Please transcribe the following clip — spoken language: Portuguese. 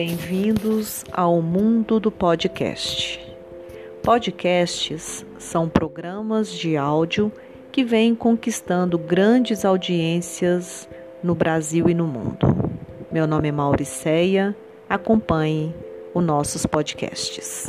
Bem-vindos ao mundo do podcast. Podcasts são programas de áudio que vêm conquistando grandes audiências no Brasil e no mundo. Meu nome é Mauriceia, acompanhe os nossos podcasts.